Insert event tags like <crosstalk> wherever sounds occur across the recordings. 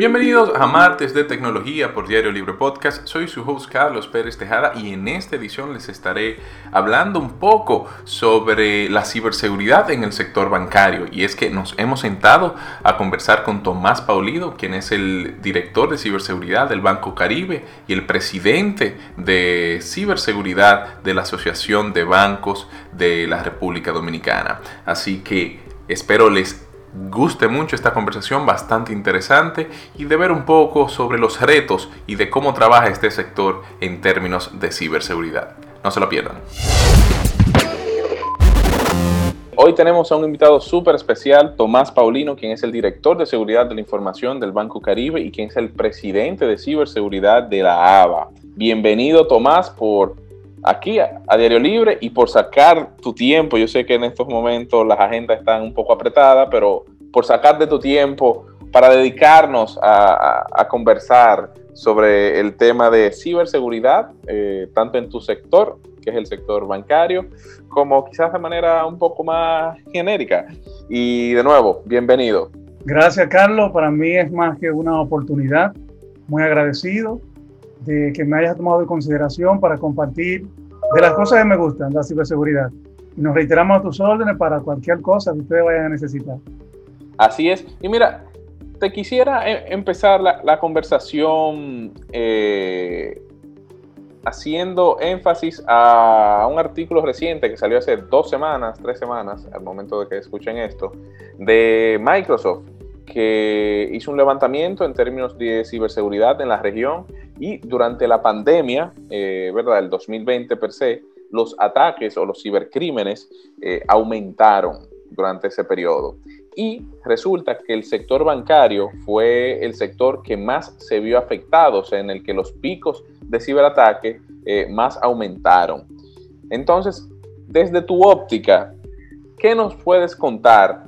Bienvenidos a Martes de Tecnología por Diario Libre Podcast. Soy su host Carlos Pérez Tejada y en esta edición les estaré hablando un poco sobre la ciberseguridad en el sector bancario. Y es que nos hemos sentado a conversar con Tomás Paulido, quien es el director de ciberseguridad del Banco Caribe y el presidente de ciberseguridad de la Asociación de Bancos de la República Dominicana. Así que espero les guste mucho esta conversación bastante interesante y de ver un poco sobre los retos y de cómo trabaja este sector en términos de ciberseguridad. No se lo pierdan. Hoy tenemos a un invitado súper especial, Tomás Paulino, quien es el director de seguridad de la información del Banco Caribe y quien es el presidente de ciberseguridad de la ABA. Bienvenido, Tomás, por aquí a, Diario Libre y por sacar tu tiempo. Yo sé que en estos momentos las agendas están un poco apretadas, pero por sacar de tu tiempo para dedicarnos a, conversar sobre el tema de ciberseguridad, eh, tanto en tu sector, que es el sector bancario, como quizás de manera un poco más genérica. Y de nuevo, bienvenido. Gracias, Carlos. Para mí es más que una oportunidad. Muy agradecido de que me hayas tomado en consideración para compartir de las cosas que me gustan, la ciberseguridad. Y nos reiteramos a tus órdenes para cualquier cosa que ustedes vayan a necesitar. Así es. Y mira, te quisiera eh, empezar la, conversación eh, haciendo énfasis a un artículo reciente que salió hace dos semanas, tres semanas, al momento de que escuchen esto, de Microsoft, que hizo un levantamiento en términos de ciberseguridad en la región y durante la pandemia, eh, ¿verdad? El 2020 per se, los ataques o los cibercrímenes eh, aumentaron durante ese periodo. Y resulta que el sector bancario fue el sector que más se vio afectado, o sea, en el que los picos de ciberataque eh, más aumentaron. Entonces, desde tu óptica, ¿qué nos puedes contar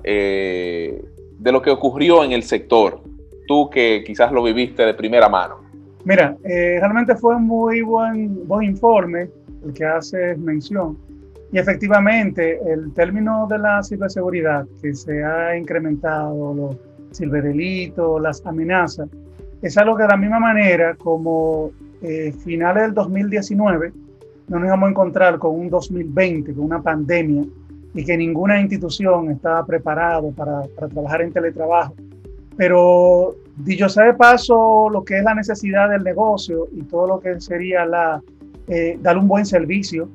de lo que ocurrió en el sector? Tú que quizás lo viviste de primera mano. Mira, eh, realmente fue un muy buen, buen informe el que hace mención. Y efectivamente, el término de la ciberseguridad, que se ha incrementado, los ciberdelitos, las amenazas, es algo que de la misma manera como eh, finales del 2019 no nos vamos a encontrar con un 2020, con una pandemia, y que ninguna institución estaba preparada para, para trabajar en teletrabajo. Pero Dicho sea de paso, lo que es la necesidad del negocio y todo lo que sería la, eh, dar un buen servicio,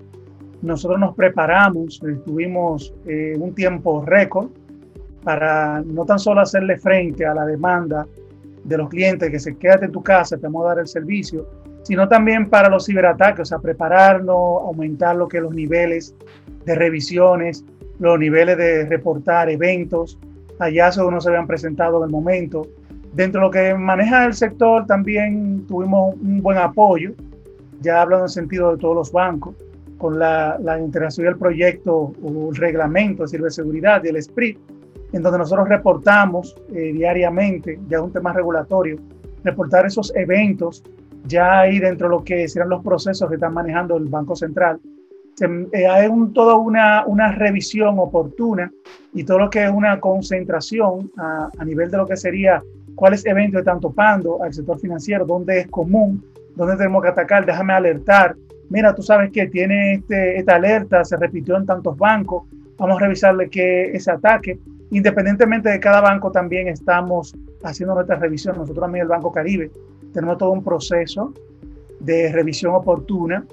nosotros nos preparamos, estuvimos eh, un tiempo récord para no tan solo hacerle frente a la demanda de los clientes que se quédate en tu casa, te vamos a dar el servicio, sino también para los ciberataques, o sea, prepararnos, aumentar lo que los niveles de revisiones, los niveles de reportar eventos, hallazgos que no se habían presentado en el momento, Dentro de lo que maneja el sector también tuvimos un buen apoyo, ya hablando en sentido de todos los bancos, con la, la integración del proyecto o el reglamento de ciberseguridad y el SPRIT, en donde nosotros reportamos eh, diariamente, ya es un tema regulatorio, reportar esos eventos ya ahí dentro de lo que serán los procesos que están manejando el Banco Central. Eh, hay un, toda una, revisión oportuna y todo lo que es una concentración a, a nivel de lo que sería cuáles eventos están topando al sector financiero, dónde es común, dónde tenemos que atacar, déjame alertar. Mira, tú sabes que tiene este, esta alerta, se repitió en tantos bancos, vamos a revisarle que ese ataque. Independientemente de cada banco, también estamos haciendo nuestra revisión. Nosotros también, el Banco Caribe, tenemos todo un proceso de revisión oportuna,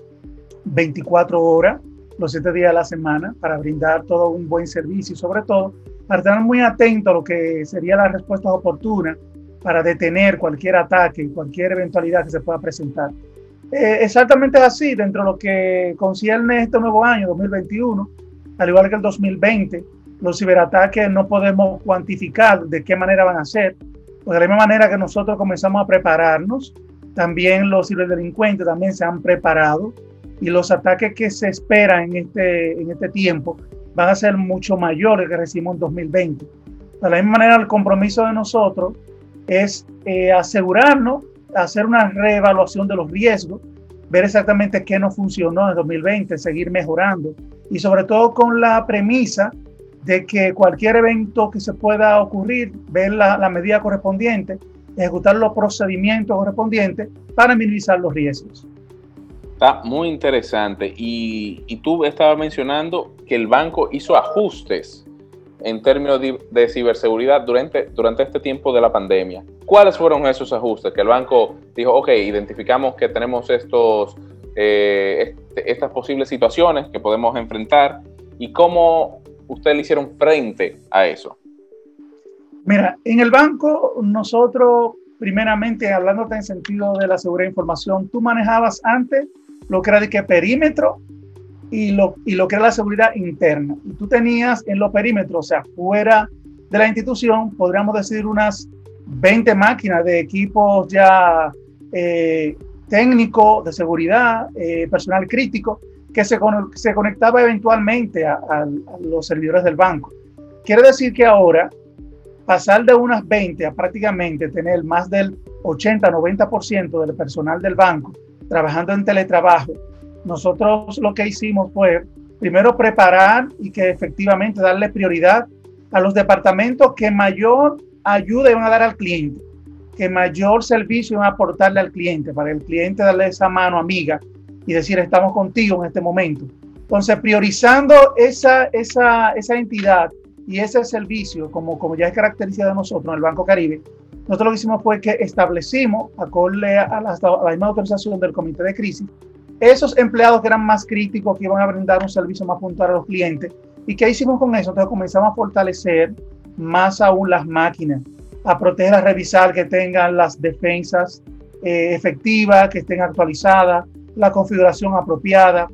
24 horas, los 7 días de la semana, para brindar todo un buen servicio y sobre todo para estar muy atento a lo que sería la respuesta oportuna para detener cualquier ataque, cualquier eventualidad que se pueda presentar. Eh, exactamente así, dentro de lo que concierne este nuevo año, 2021, al igual que el 2020, los ciberataques no podemos cuantificar de qué manera van a ser. De la misma manera que nosotros comenzamos a prepararnos, también los ciberdelincuentes también se han preparado y los ataques que se esperan en este, en este tiempo van a ser mucho mayores que recibimos en 2020. De la misma manera, el compromiso de nosotros es eh, asegurarnos, hacer una reevaluación de los riesgos, ver exactamente qué no funcionó en 2020, seguir mejorando y sobre todo con la premisa de que cualquier evento que se pueda ocurrir, ver la, la medida correspondiente ejecutar los procedimientos correspondientes para minimizar los riesgos. Está muy interesante. Y, y tú estabas mencionando que el banco hizo ajustes en términos de, ciberseguridad durante, durante este tiempo de la pandemia. ¿Cuáles fueron esos ajustes? Que el banco dijo, ok, identificamos que tenemos estos, eh, este, estas posibles situaciones que podemos enfrentar y cómo ustedes le hicieron frente a eso. Mira, en el banco nosotros, primeramente, hablando en sentido de la seguridad de información, tú manejabas antes lo que era de que perímetro y lo, y lo que era la seguridad interna. Y tú tenías en los perímetros, o sea, fuera de la institución, podríamos decir unas 20 máquinas de equipos ya eh, técnicos de seguridad, eh, personal crítico, que se, se conectaba eventualmente a, a, los servidores del banco. Quiere decir que ahora pasar de unas 20 a prácticamente tener más del 80-90% del personal del banco trabajando en teletrabajo, nosotros lo que hicimos fue primero preparar y que efectivamente darle prioridad a los departamentos que mayor ayuda iban a dar al cliente, que mayor servicio iban a aportarle al cliente, para el cliente darle esa mano amiga y decir estamos contigo en este momento. Entonces, priorizando esa, esa, esa entidad y ese servicio, como, como ya es característica de nosotros en el Banco Caribe, nosotros lo que hicimos fue que establecimos, acorde a la, a la misma autorización del Comité de Crisis, esos empleados que eran más críticos, que iban a brindar un servicio más puntual a los clientes. ¿Y qué hicimos con eso? Entonces comenzamos a fortalecer más aún las máquinas, a proteger, a revisar que tengan las defensas eh, efectivas, que estén actualizadas, la configuración apropiada,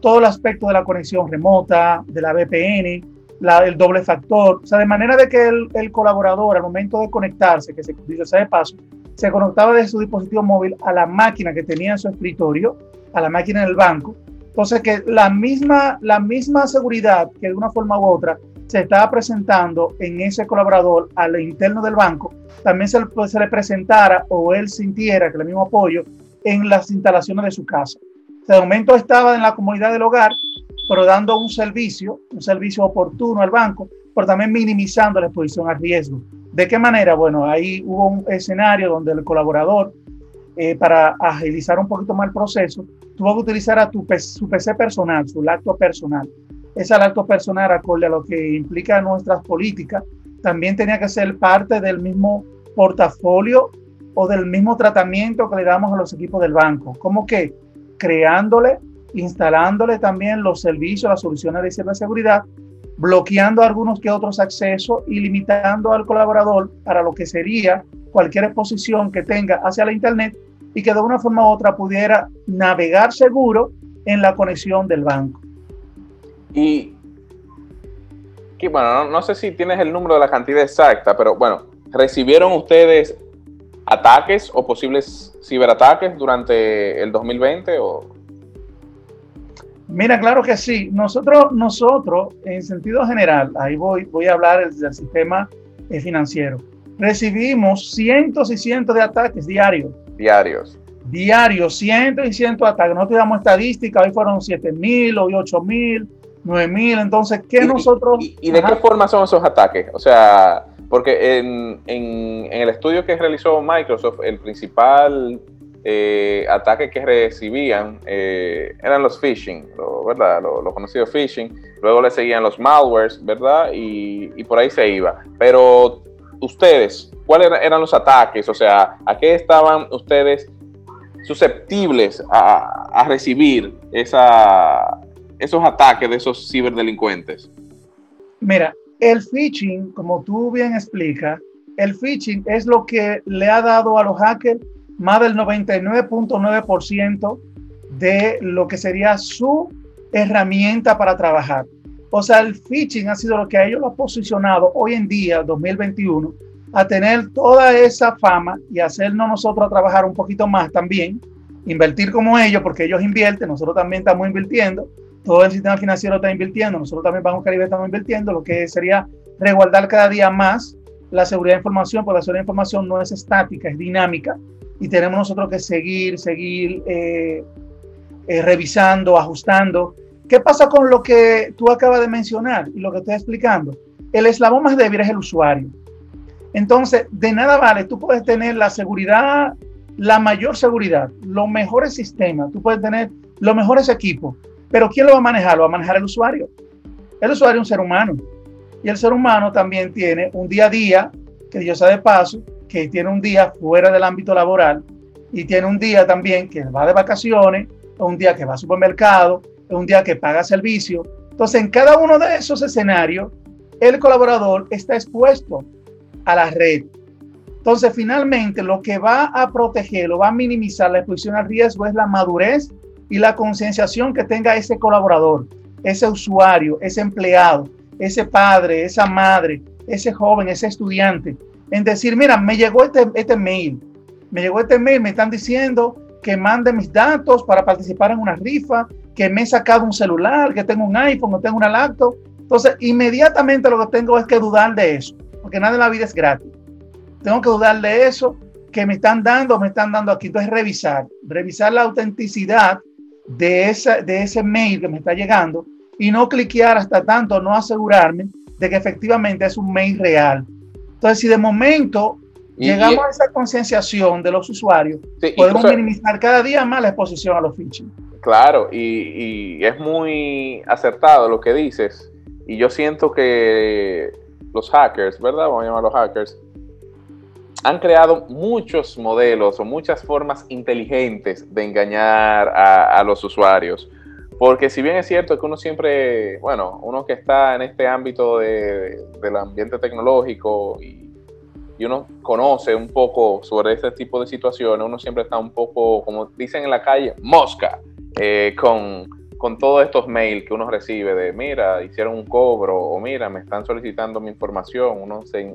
todo el aspecto de la conexión remota, de la VPN, el doble factor, o sea, de manera de que el, colaborador al momento de conectarse, que se dice sea de paso, se conectaba desde su dispositivo móvil a la máquina que tenía en su escritorio a la máquina en el banco. Entonces, que la misma, la misma seguridad que de una forma u otra se estaba presentando en ese colaborador al interno del banco, también se le presentara o él sintiera que el mismo apoyo en las instalaciones de su casa. De momento estaba en la comunidad del hogar, pero dando un servicio, un servicio oportuno al banco, pero también minimizando la exposición al riesgo. ¿De qué manera? Bueno, ahí hubo un escenario donde el colaborador, eh, para agilizar un poquito más el proceso, tuvo que utilizar a tu su PC personal, su lacto personal. Ese lacto personal, acorde a lo que implica nuestras políticas, también tenía que ser parte del mismo portafolio o del mismo tratamiento que le damos a los equipos del banco. Como que creándole, instalándole también los servicios, las soluciones de ciberseguridad, bloqueando algunos que otros accesos y limitando al colaborador para lo que sería cualquier exposición que tenga hacia la Internet y que de una forma u otra pudiera navegar seguro en la conexión del banco. Y que, bueno, no, sé si tienes el número de la cantidad exacta, pero bueno, ¿recibieron ustedes ataques o posibles ciberataques durante el 2020 o Mira, claro que sí. Nosotros, nosotros, en sentido general, ahí voy, voy a hablar del, sistema eh, financiero. Recibimos cientos y cientos de ataques diarios diarios. Diarios, cientos y cientos de ataques. Nosotros damos estadísticas, hoy fueron 7 mil, hoy 8 mil, 9 mil. Entonces, ¿qué nosotros... ¿Y, de qué forma son esos ataques? O sea, porque en, el estudio que realizó Microsoft, el principal eh, ataque que recibían eh, eran los phishing, ¿verdad? Los conocidos phishing. Luego le seguían los malwares, ¿verdad? Y, por ahí se iba. Pero ustedes, ¿cuáles eran los ataques? O sea, ¿a qué estaban ustedes susceptibles a, recibir esos ataques de esos ciberdelincuentes? Mira, el phishing, como tú bien explicas, el phishing es lo que le ha dado a los hackers más del 99.9% de lo que sería su herramienta para trabajar. O sea, el phishing ha sido lo que a ellos lo ha posicionado hoy en día, 2021, a tener toda esa fama y hacernos nosotros a trabajar un poquito más también, invertir como ellos, porque ellos invierten, nosotros también estamos invirtiendo, todo el sistema financiero está invirtiendo, nosotros también Banco Caribe estamos invirtiendo, lo que sería resguardar cada día más la seguridad de información, porque la seguridad de información no es estática, es dinámica, y tenemos nosotros que seguir, seguir eh, eh, revisando, ajustando ¿Qué pasa con lo que tú acabas de mencionar y lo que estoy explicando? El eslabón más débil es el usuario. Entonces, de nada vale, tú puedes tener la seguridad, la mayor seguridad, los mejores sistemas, tú puedes tener los mejores equipos, pero ¿quién lo va a manejar? Lo va a manejar el usuario. El usuario es un ser humano. Y el ser humano también tiene un día a día, que Dios sabe de paso, que tiene un día fuera del ámbito laboral y tiene un día también que va de vacaciones, un día que va al supermercado, un día que paga servicio. Entonces, en cada uno de esos escenarios, el colaborador está expuesto a la red. Entonces, finalmente, lo que va a proteger, va a minimizar la exposición al riesgo es la madurez y la concienciación que tenga ese colaborador, ese usuario, ese empleado, ese padre, esa madre, ese joven, ese estudiante, en decir, mira, me llegó este, este mail, me llegó este mail, me están diciendo que mande mis datos para participar en una rifa, que me he sacado un celular, que tengo un iPhone o tengo una laptop. Entonces, inmediatamente lo que tengo es que dudar de eso, porque nada en la vida es gratis. Tengo que dudar de eso que me están dando, me están dando aquí. Entonces, revisar, revisar la autenticidad de, esa, de ese mail que me está llegando y no cliquear hasta tanto, no asegurarme de que efectivamente es un mail real. Entonces, si de momento llegamos a esa concienciación de los usuarios, podemos minimizar cada día más la exposición a los phishing. Claro, y, y, es muy acertado lo que dices. Y yo siento que los hackers, ¿verdad? Vamos a llamarlos hackers, han creado muchos modelos o muchas formas inteligentes de engañar a, los usuarios. Porque si bien es cierto que uno siempre, bueno, uno que está en este ámbito del ambiente tecnológico y, uno conoce un poco sobre este tipo de situaciones, uno siempre está un poco, como dicen en la calle, mosca, eh, con, con todos estos mails que uno recibe de, mira, hicieron un cobro o mira, me están solicitando mi información, uno se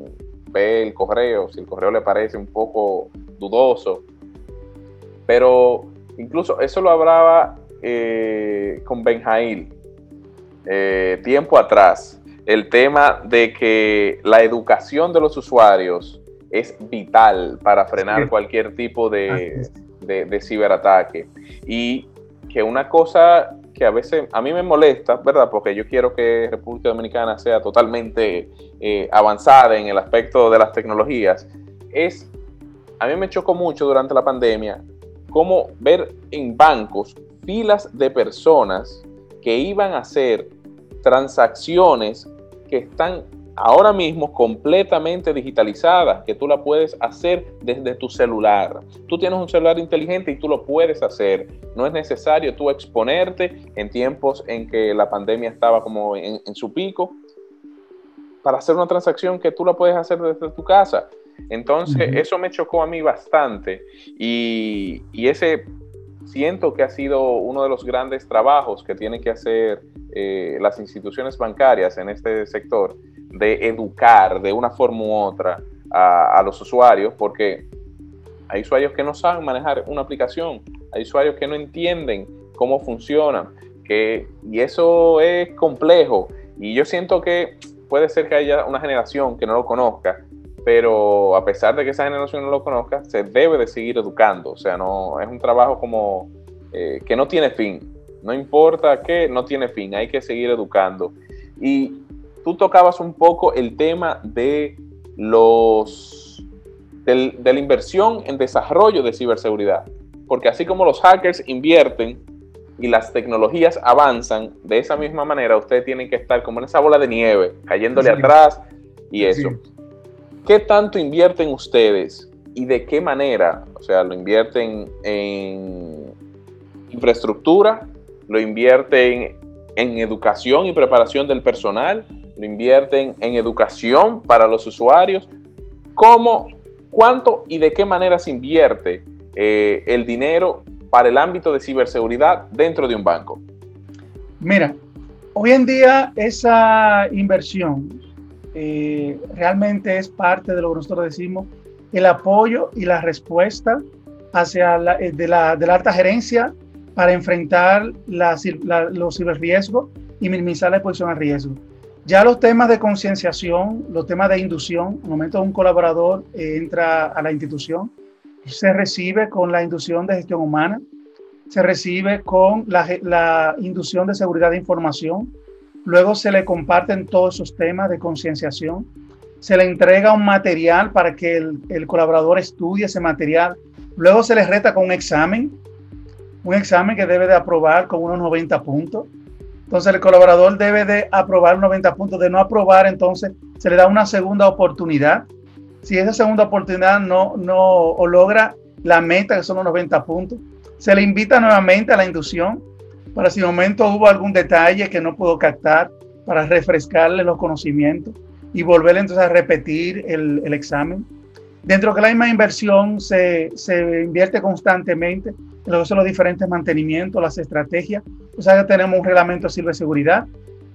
ve el correo, si el correo le parece un poco dudoso. Pero incluso eso lo hablaba eh, con Benjail eh, tiempo atrás, el tema de que la educación de los usuarios es vital para frenar cualquier tipo de, de, ciberataque. Y que una cosa que a veces a mí me molesta, ¿verdad? Porque yo quiero que República Dominicana sea totalmente eh, avanzada en el aspecto de las tecnologías, es, a mí me chocó mucho durante la pandemia cómo ver en bancos filas de personas que iban a hacer transacciones que están ahora mismo completamente digitalizada, que tú la puedes hacer desde tu celular. Tú tienes un celular inteligente y tú lo puedes hacer. No es necesario tú exponerte en tiempos en que la pandemia estaba como en, su pico para hacer una transacción que tú la puedes hacer desde tu casa. Entonces, eso me chocó a mí bastante y, y, ese siento que ha sido uno de los grandes trabajos que tienen que hacer eh, las instituciones bancarias en este sector, de educar de una forma u otra a, los usuarios, porque hay usuarios que no saben manejar una aplicación, hay usuarios que no entienden cómo funciona, que, y eso es complejo. Y yo siento que puede ser que haya una generación que no lo conozca, pero a pesar de que esa generación no lo conozca, se debe de seguir educando. O sea, no es un trabajo como eh, que no tiene fin. No importa qué, no tiene fin. Hay que seguir educando. Y tú tocabas un poco el tema de los de la inversión en desarrollo de ciberseguridad. Porque así como los hackers invierten y las tecnologías avanzan, de esa misma manera ustedes tienen que estar como en esa bola de nieve, cayéndole atrás y eso. ¿Qué tanto invierten ustedes y de qué manera? O sea, lo invierten en infraestructura, lo invierten en educación y preparación del personal, lo invierten en educación para los usuarios. ¿Cómo, cuánto y de qué manera se invierte eh, el dinero para el ámbito de ciberseguridad dentro de un banco? Mira, hoy en día esa inversión eh, realmente es parte de lo que nosotros decimos, el apoyo y la respuesta hacia eh, de, la, de, la, alta gerencia para enfrentar los ciberriesgos y minimizar la exposición al riesgo. Ya los temas de concienciación, los temas de inducción, al momento un colaborador eh, entra a la institución, se recibe con la inducción de gestión humana, se recibe con la, inducción de seguridad de información, luego se le comparten todos esos temas de concienciación se le entrega un material para que el, el colaborador estudie ese material, luego se le reta con un examen, un examen que debe de aprobar con unos 90 puntos. Entonces el colaborador debe de aprobar 90 puntos, de no aprobar entonces se le da una segunda oportunidad. Si esa segunda oportunidad no, no logra la meta, que son los 90 puntos, se le invita nuevamente a la inducción para si un momento hubo algún detalle que no pudo captar, para refrescarle los conocimientos y volver entonces a repetir el, el examen. Dentro de la misma inversión se, se invierte constantemente en lo que son los diferentes mantenimientos, las estrategias. O sea que tenemos un reglamento de ciberseguridad.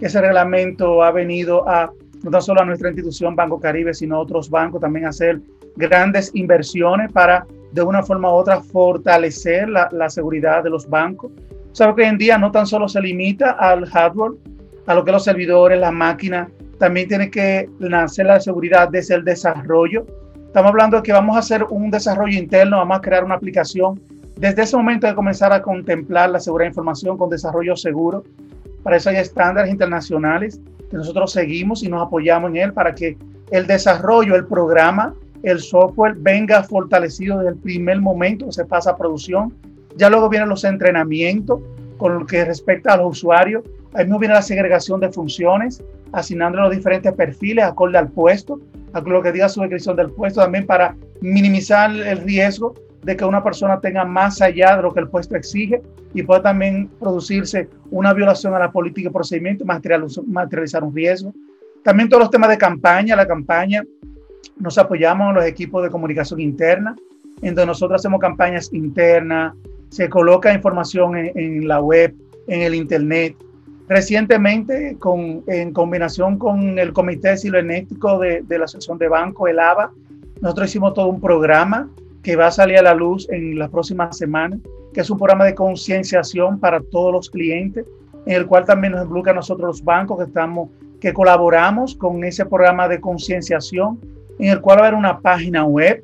Ese reglamento ha venido a, no solo a nuestra institución Banco Caribe, sino a otros bancos también a hacer grandes inversiones para de una forma u otra fortalecer la, la seguridad de los bancos. Sabe que hoy en día no tan solo se limita al hardware, a lo que los servidores, las máquinas, también tiene que nacer la seguridad desde el desarrollo. Estamos hablando de que vamos a hacer un desarrollo interno, vamos a crear una aplicación. Desde ese momento de comenzar a contemplar la seguridad de información con desarrollo seguro. Para eso hay estándares internacionales que nosotros seguimos y nos apoyamos en él para que el desarrollo, el programa, el software venga fortalecido desde el primer momento que se pasa a producción. Ya luego vienen los entrenamientos con lo que respecta a los usuarios. Ahí mismo viene la segregación de funciones, asignando los diferentes perfiles acorde al puesto, a lo que diga su descripción del puesto, también para minimizar el riesgo de que una persona tenga más allá de lo que el puesto exige y pueda también producirse una violación a la política y procedimiento, materializar un riesgo. También todos los temas de campaña, la campaña, nos apoyamos en los equipos de comunicación interna, en donde nosotros hacemos campañas internas, se coloca información en, en la web, en el internet, Recientemente, con, en combinación con el Comité Siloenético de, de la Asociación de Banco, el ABA, nosotros hicimos todo un programa que va a salir a la luz en la próxima semana, que es un programa de concienciación para todos los clientes, en el cual también nos involucra nosotros los bancos que, estamos, que colaboramos con ese programa de concienciación, en el cual va a haber una página web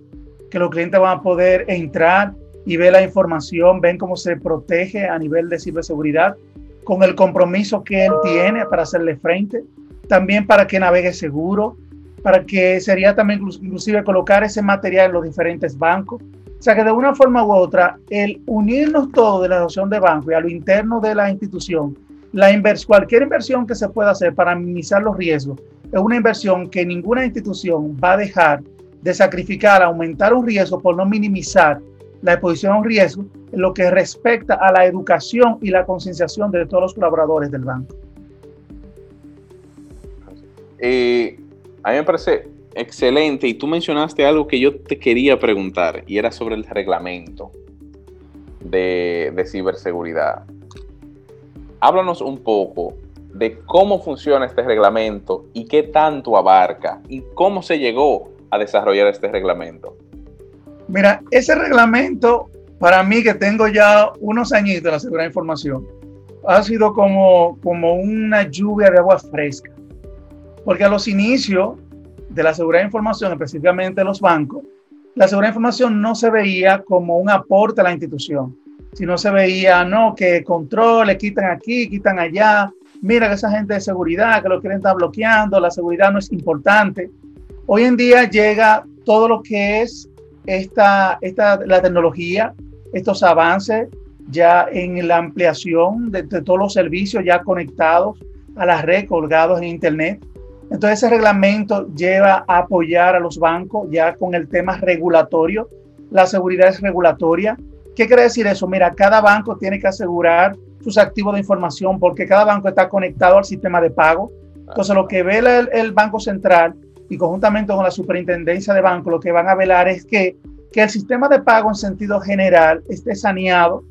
que los clientes van a poder entrar y ver la información, ven cómo se protege a nivel de ciberseguridad con el compromiso que él tiene para hacerle frente, también para que navegue seguro, para que sería también inclusive colocar ese material en los diferentes bancos. O sea que de una forma u otra, el unirnos todos de la asociación de banco y a lo interno de la institución, la invers cualquier inversión que se pueda hacer para minimizar los riesgos, es una inversión que ninguna institución va a dejar de sacrificar, aumentar un riesgo por no minimizar la exposición a un riesgo en lo que respecta a la educación y la concienciación de todos los colaboradores del banco. Eh, a mí me parece excelente y tú mencionaste algo que yo te quería preguntar y era sobre el reglamento de, de ciberseguridad. Háblanos un poco de cómo funciona este reglamento y qué tanto abarca y cómo se llegó a desarrollar este reglamento. Mira, ese reglamento, para mí que tengo ya unos añitos de la seguridad de información, ha sido como, como una lluvia de agua fresca. Porque a los inicios de la seguridad de información, específicamente los bancos, la seguridad de información no se veía como un aporte a la institución, sino se veía, no, que controle, quitan aquí, quitan allá, mira que esa gente de seguridad, que lo quieren estar bloqueando, la seguridad no es importante. Hoy en día llega todo lo que es esta, esta, la tecnología, estos avances ya en la ampliación de, todos los servicios ya conectados a la red, colgados en Internet. Entonces ese reglamento lleva a apoyar a los bancos ya con el tema regulatorio. La seguridad es regulatoria. ¿Qué quiere decir eso? Mira, cada banco tiene que asegurar sus activos de información porque cada banco está conectado al sistema de pago. Entonces lo que ve el, el Banco Central y conjuntamente con la superintendencia de banco, lo que van a velar es que, que el sistema de pago en sentido general esté saneado,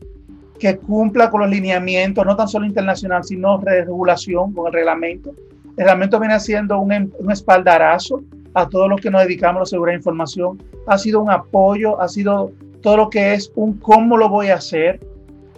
que cumpla con los lineamientos, no tan solo internacional, sino de regulación con el reglamento. El reglamento viene siendo un, em, un espaldarazo a todos los que nos dedicamos a la seguridad de información. Ha sido un apoyo, ha sido todo lo que es un cómo lo voy a hacer,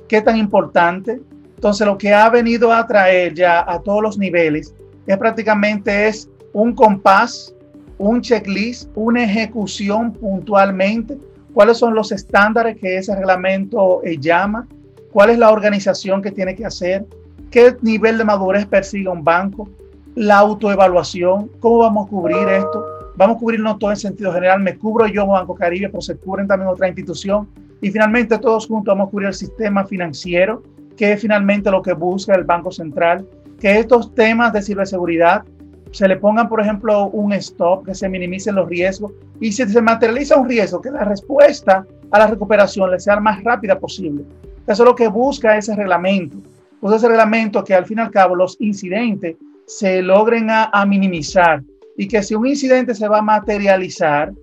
qué tan importante. Entonces, lo que ha venido a traer ya a todos los niveles es prácticamente es un compás, un checklist, una ejecución puntualmente, cuáles son los estándares que ese reglamento eh, llama, cuál es la organización que tiene que hacer, qué nivel de madurez persigue un banco, la autoevaluación, cómo vamos a cubrir esto, vamos a cubrirnos todo en sentido general, me cubro yo Banco Caribe, pero se cubren también otra institución. Y finalmente todos juntos vamos a cubrir el sistema financiero, que es finalmente lo que busca el Banco Central, que estos temas de ciberseguridad se le pongan, por ejemplo, un stop, que se minimicen los riesgos. Y si se materializa un riesgo, que la respuesta a la recuperación le sea la más rápida posible. Eso es lo que busca ese reglamento. Pues ese reglamento que al fin y al cabo los incidentes se logren a, minimizar y que si un incidente se va a materializar,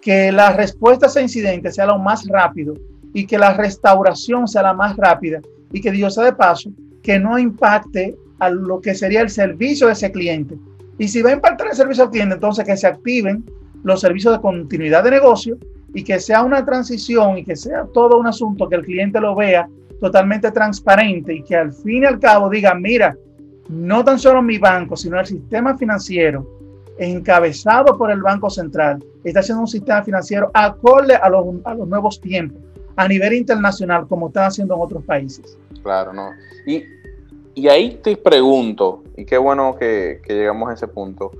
que la respuesta a ese incidente sea lo más rápido y que la restauración sea la más rápida y que Dios sea de paso, que no impacte a lo que sería el servicio de ese cliente. Y si va a impactar el servicio al cliente, entonces que se activen los servicios de continuidad de negocio y que sea una transición y que sea todo un asunto que el cliente lo vea totalmente transparente y que al fin y al cabo diga, mira, no tan solo mi banco, sino el sistema financiero encabezado por el Banco Central está haciendo un sistema financiero acorde a los, a los nuevos tiempos a nivel internacional como están haciendo en otros países. Claro, ¿no? Y, ahí te pregunto, y qué bueno que llegamos a ese punto,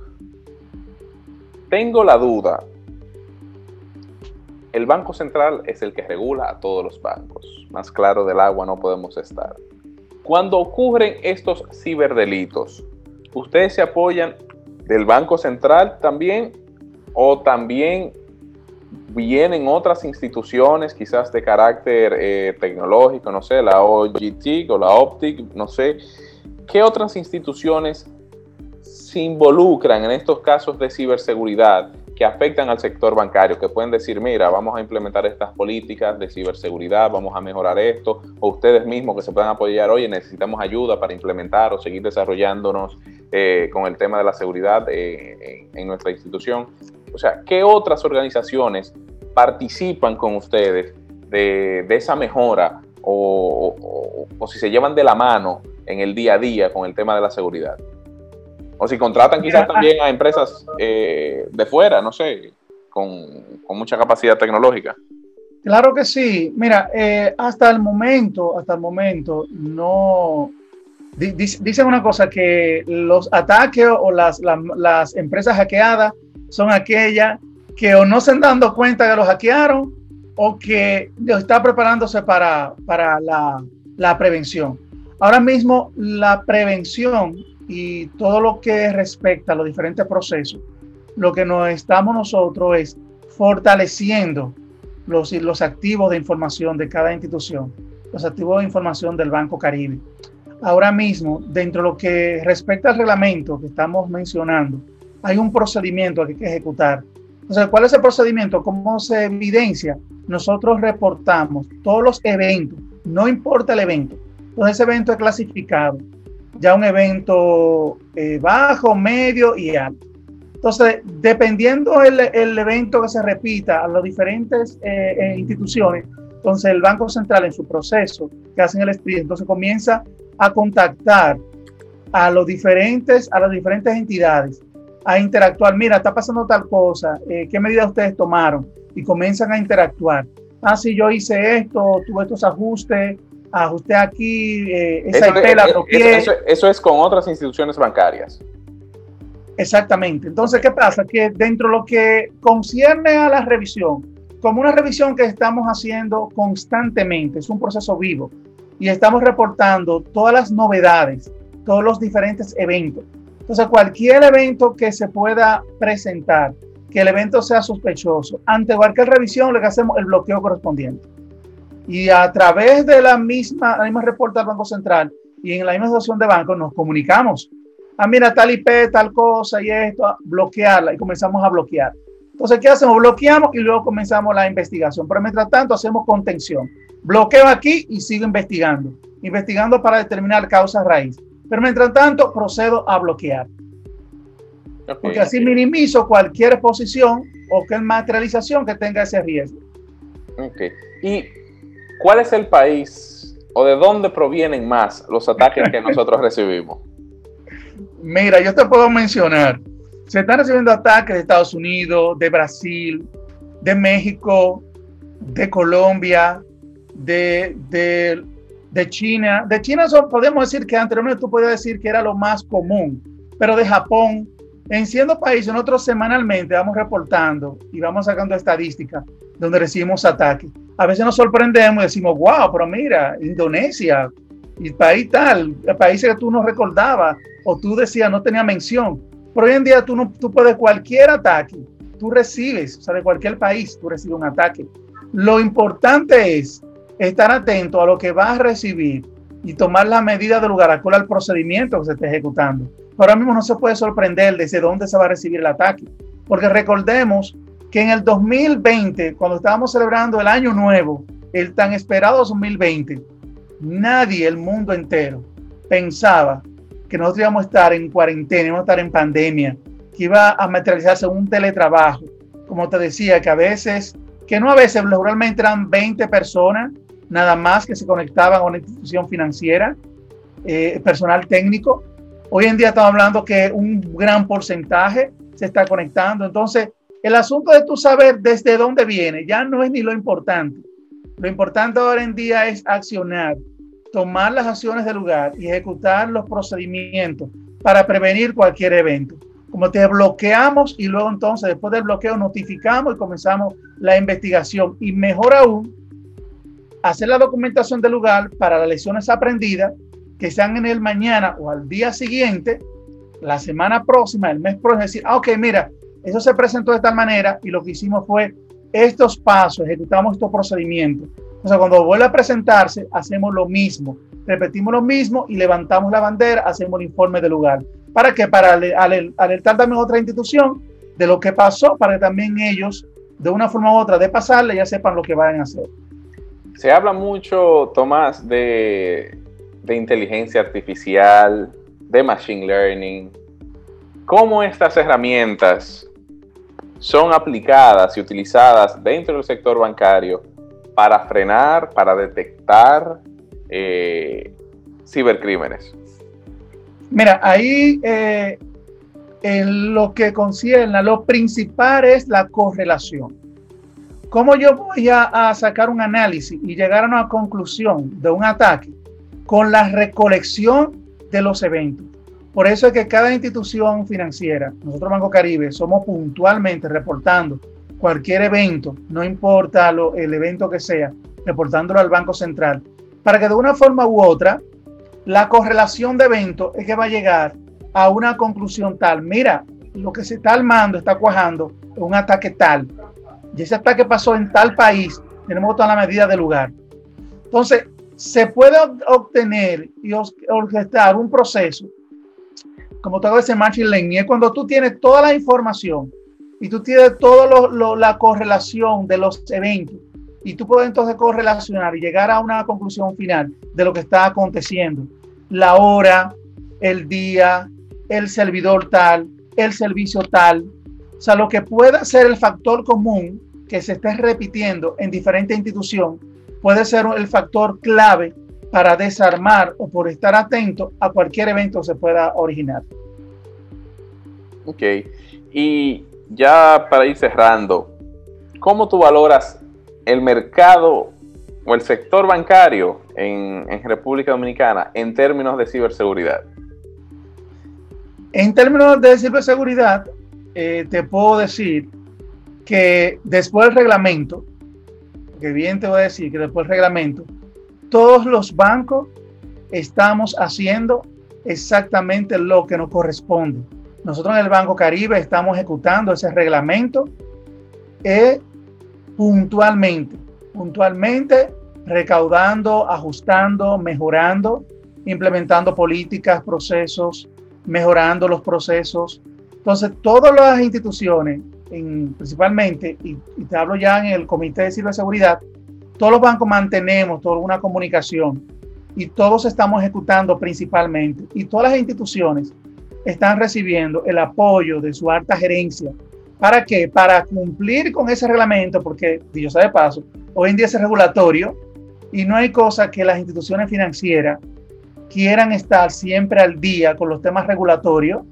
tengo la duda, el Banco Central es el que regula a todos los bancos. Más claro del agua no podemos estar. Cuando ocurren estos ciberdelitos, ¿ustedes se apoyan del Banco Central también o también vienen otras instituciones quizás de carácter eh, tecnológico, no sé, la OGT o la Optic, no sé, ¿qué otras instituciones se involucran en estos casos de ciberseguridad que afectan al sector bancario, que pueden decir, mira, vamos a implementar estas políticas de ciberseguridad, vamos a mejorar esto, o ustedes mismos que se puedan apoyar, oye, necesitamos ayuda para implementar o seguir desarrollándonos eh, con el tema de la seguridad eh, en, nuestra institución. O sea, ¿qué otras organizaciones participan con ustedes de, esa mejora o, o si se llevan de la mano en el día a día con el tema de la seguridad? O si contratan quizás también a empresas eh, de fuera, no sé, con, mucha capacidad tecnológica. Claro que sí. Mira, eh, hasta el momento, hasta el momento, no. Dicen una cosa que los ataques o las, las empresas hackeadas son aquellas que o no se han dado cuenta que los hackearon o que está preparándose para, para la, la prevención. Ahora mismo la prevención y todo lo que respecta a los diferentes procesos, lo que nos estamos nosotros es fortaleciendo los, los activos de información de cada institución, los activos de información del Banco Caribe. Ahora mismo, dentro de lo que respecta al reglamento que estamos mencionando, hay un procedimiento que hay que ejecutar. Entonces, ¿cuál es el procedimiento? ¿Cómo se evidencia? Nosotros reportamos todos los eventos, no importa el evento. Entonces, ese evento es clasificado ya un evento eh, bajo, medio y alto. Entonces, dependiendo el, el, evento que se repita a las diferentes eh, eh, instituciones, entonces el Banco Central en su proceso que hacen el expediente, entonces comienza a contactar a los diferentes, a las diferentes entidades, a interactuar. Mira, está pasando tal cosa, ¿qué medidas ustedes tomaron? Y comienzan a interactuar. Ah, si yo hice esto, tuve estos ajustes, ajusté aquí, eh, esa eso, la eso, eso, es con otras instituciones bancarias. Exactamente. Entonces, ¿qué pasa? Que dentro de lo que concierne a la revisión, como una revisión que estamos haciendo constantemente, es un proceso vivo y estamos reportando todas las novedades, todos los diferentes eventos. Entonces, cualquier evento que se pueda presentar, que el evento sea sospechoso, ante cualquier revisión, le hacemos el bloqueo correspondiente y a través de la misma, la misma reporte del Banco Central y en la misma asociación de bancos nos comunicamos. Ah, mira, tal IP, tal cosa y esto, bloquearla y comenzamos a bloquear. Entonces, ¿qué hacemos? Bloqueamos y luego comenzamos la investigación. Pero mientras tanto, hacemos contención. Bloqueo aquí y sigo investigando. Investigando para determinar causa raíz. Pero mientras tanto, procedo a bloquear. Porque así minimizo cualquier exposición o que materialización que tenga ese riesgo. Ok. Y ¿cuál es el país o de dónde provienen más los ataques que <laughs> nosotros recibimos? Mira, yo te puedo mencionar, se están recibiendo ataques de Estados Unidos, de Brasil, de México, de Colombia, de, de, China. De China podemos decir que anteriormente tú podías decir que era lo más común, pero de Japón, En siendo países, nosotros semanalmente vamos reportando y vamos sacando estadísticas donde recibimos ataques. A veces nos sorprendemos y decimos, wow, pero mira, Indonesia, y país tal, países que tú no recordabas o tú decías no tenía mención. Pero hoy en día tú, no, tú puedes cualquier ataque, tú recibes, o sea, de cualquier país, tú recibes un ataque. Lo importante es estar atento a lo que vas a recibir y tomar la medida de lugar al procedimiento que se esté ejecutando. Ahora mismo no se puede sorprender desde dónde se va a recibir el ataque, porque recordemos que en el 2020, cuando estábamos celebrando el año nuevo, el tan esperado 2020, nadie, el mundo entero, pensaba que nosotros íbamos a estar en cuarentena, íbamos a estar en pandemia, que iba a materializarse un teletrabajo. Como te decía, que a veces, que no a veces, realmente eran 20 personas nada más que se conectaban a una institución financiera, eh, personal técnico. Hoy en día estamos hablando que un gran porcentaje se está conectando. Entonces, el asunto de tu saber desde dónde viene ya no es ni lo importante. Lo importante ahora en día es accionar, tomar las acciones del lugar y ejecutar los procedimientos para prevenir cualquier evento. Como te bloqueamos y luego entonces después del bloqueo notificamos y comenzamos la investigación. Y mejor aún, hacer la documentación del lugar para las lecciones aprendidas que sean en el mañana o al día siguiente, la semana próxima, el mes próximo, decir, ah, ok, mira, eso se presentó de tal manera y lo que hicimos fue estos pasos, ejecutamos estos procedimientos. O sea, cuando vuelve a presentarse, hacemos lo mismo, repetimos lo mismo y levantamos la bandera, hacemos el informe del lugar. ¿Para qué? Para alertar también a otra institución de lo que pasó, para que también ellos, de una forma u otra, de pasarle, ya sepan lo que van a hacer. Se habla mucho, Tomás, de, de inteligencia artificial, de machine learning. ¿Cómo estas herramientas son aplicadas y utilizadas dentro del sector bancario para frenar, para detectar eh, cibercrímenes? Mira, ahí eh, en lo que concierne, lo principal es la correlación. ¿Cómo yo voy a, a, sacar un análisis y llegar a una conclusión de un ataque con la recolección de los eventos? Por eso es que cada institución financiera, nosotros Banco Caribe, somos puntualmente reportando cualquier evento, no importa lo, el evento que sea, reportándolo al Banco Central, para que de una forma u otra, la correlación de eventos es que va a llegar a una conclusión tal, mira, lo que se está armando, está cuajando, un ataque tal, y ese ataque pasó en tal país, tenemos toda la medida de lugar. Entonces, se puede obtener y orquestar un proceso como todo ese machine learning, es cuando tú tienes toda la información y tú tienes toda la correlación de los eventos y tú puedes entonces correlacionar y llegar a una conclusión final de lo que está aconteciendo. La hora, el día, el servidor tal, el servicio tal. O sea, lo que pueda ser el factor común que se esté repitiendo en diferentes instituciones puede ser el factor clave para desarmar o por estar atento a cualquier evento que se pueda originar. Ok, y ya para ir cerrando, ¿cómo tú valoras el mercado o el sector bancario en, República Dominicana en términos de ciberseguridad? En términos de ciberseguridad, eh, te puedo decir que después del reglamento, que bien te voy a decir que después del reglamento, todos los bancos estamos haciendo exactamente lo que nos corresponde. Nosotros en el Banco Caribe estamos ejecutando ese reglamento eh, puntualmente, puntualmente recaudando, ajustando, mejorando, implementando políticas, procesos, mejorando los procesos. Entonces, todas las instituciones, principalmente, y, y, te hablo ya en el Comité de Ciberseguridad, todos los bancos mantenemos toda una comunicación y todos estamos ejecutando principalmente y todas las instituciones están recibiendo el apoyo de su alta gerencia. ¿Para qué? Para cumplir con ese reglamento, porque, dicho sea de paso, hoy en día es regulatorio y no hay cosa que las instituciones financieras quieran estar siempre al día con los temas regulatorios,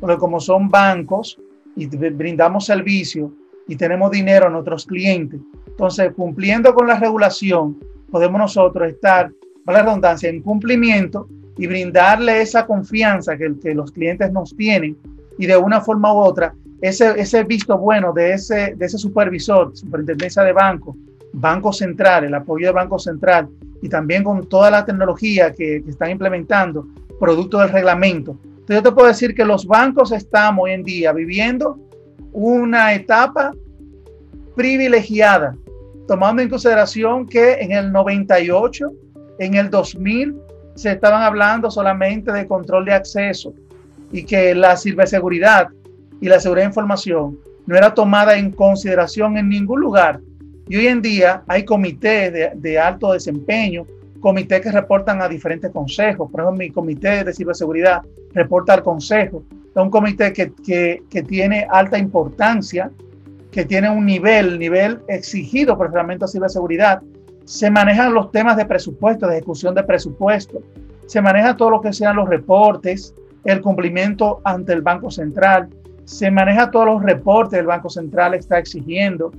porque como son bancos y brindamos servicio y tenemos dinero a nuestros clientes, entonces, cumpliendo con la regulación, podemos nosotros estar, para la redundancia, en cumplimiento y brindarle esa confianza que, los clientes nos tienen y de una forma u otra, ese, ese visto bueno de ese, de ese supervisor, superintendencia de banco, Banco Central, el apoyo de Banco Central y también con toda la tecnología que, que están implementando, producto del reglamento. Entonces yo te puedo decir que los bancos estamos hoy en día viviendo una etapa privilegiada, tomando en consideración que en el 98, en el 2000, se estaban hablando solamente de control de acceso y que la ciberseguridad y la seguridad de información no era tomada en consideración en ningún lugar. Y hoy en día hay comités de, de alto desempeño, comités que reportan a diferentes consejos. Por ejemplo, mi comité de ciberseguridad reporta al consejo. Es un comité que, que, que tiene alta importancia, que tiene un nivel, nivel exigido por el reglamento de ciberseguridad. Se manejan los temas de presupuesto, de ejecución de presupuesto. Se maneja todo lo que sean los reportes, el cumplimiento ante el Banco Central, se maneja todos los reportes del Banco Central está exigiendo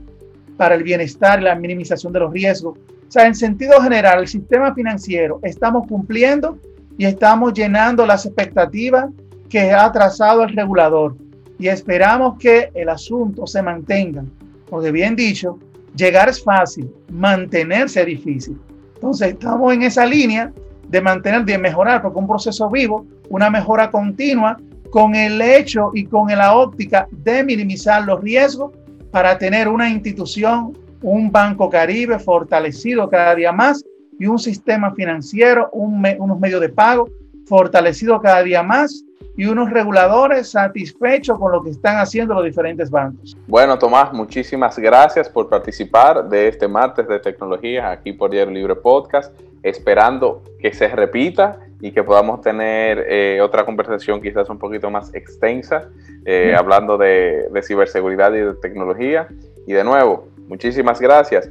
para el bienestar y la minimización de los riesgos. O sea, en sentido general, el sistema financiero estamos cumpliendo y estamos llenando las expectativas que ha trazado el regulador y esperamos que el asunto se mantenga, porque bien dicho, llegar es fácil, mantenerse es difícil. Entonces, estamos en esa línea de mantener, de mejorar, porque un proceso vivo, una mejora continua con el hecho y con la óptica de minimizar los riesgos para tener una institución, un Banco Caribe fortalecido cada día más y un sistema financiero, unos medios de pago fortalecido cada día más y unos reguladores satisfechos con lo que están haciendo los diferentes bancos. Bueno, Tomás, muchísimas gracias por participar de este martes de tecnología aquí por Diario Libre Podcast, esperando que se repita y que podamos tener eh, otra conversación quizás un poquito más extensa, eh, hablando de, de, ciberseguridad y de tecnología. Y de nuevo, muchísimas gracias.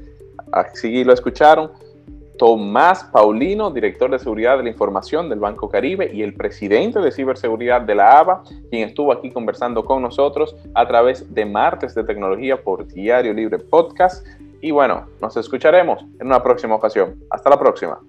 Así lo escucharon. Tomás Paulino, director de seguridad de la información del Banco Caribe y el presidente de ciberseguridad de la ABA, quien estuvo aquí conversando con nosotros a través de Martes de Tecnología por Diario Libre Podcast. Y bueno, nos escucharemos en una próxima ocasión. Hasta la próxima.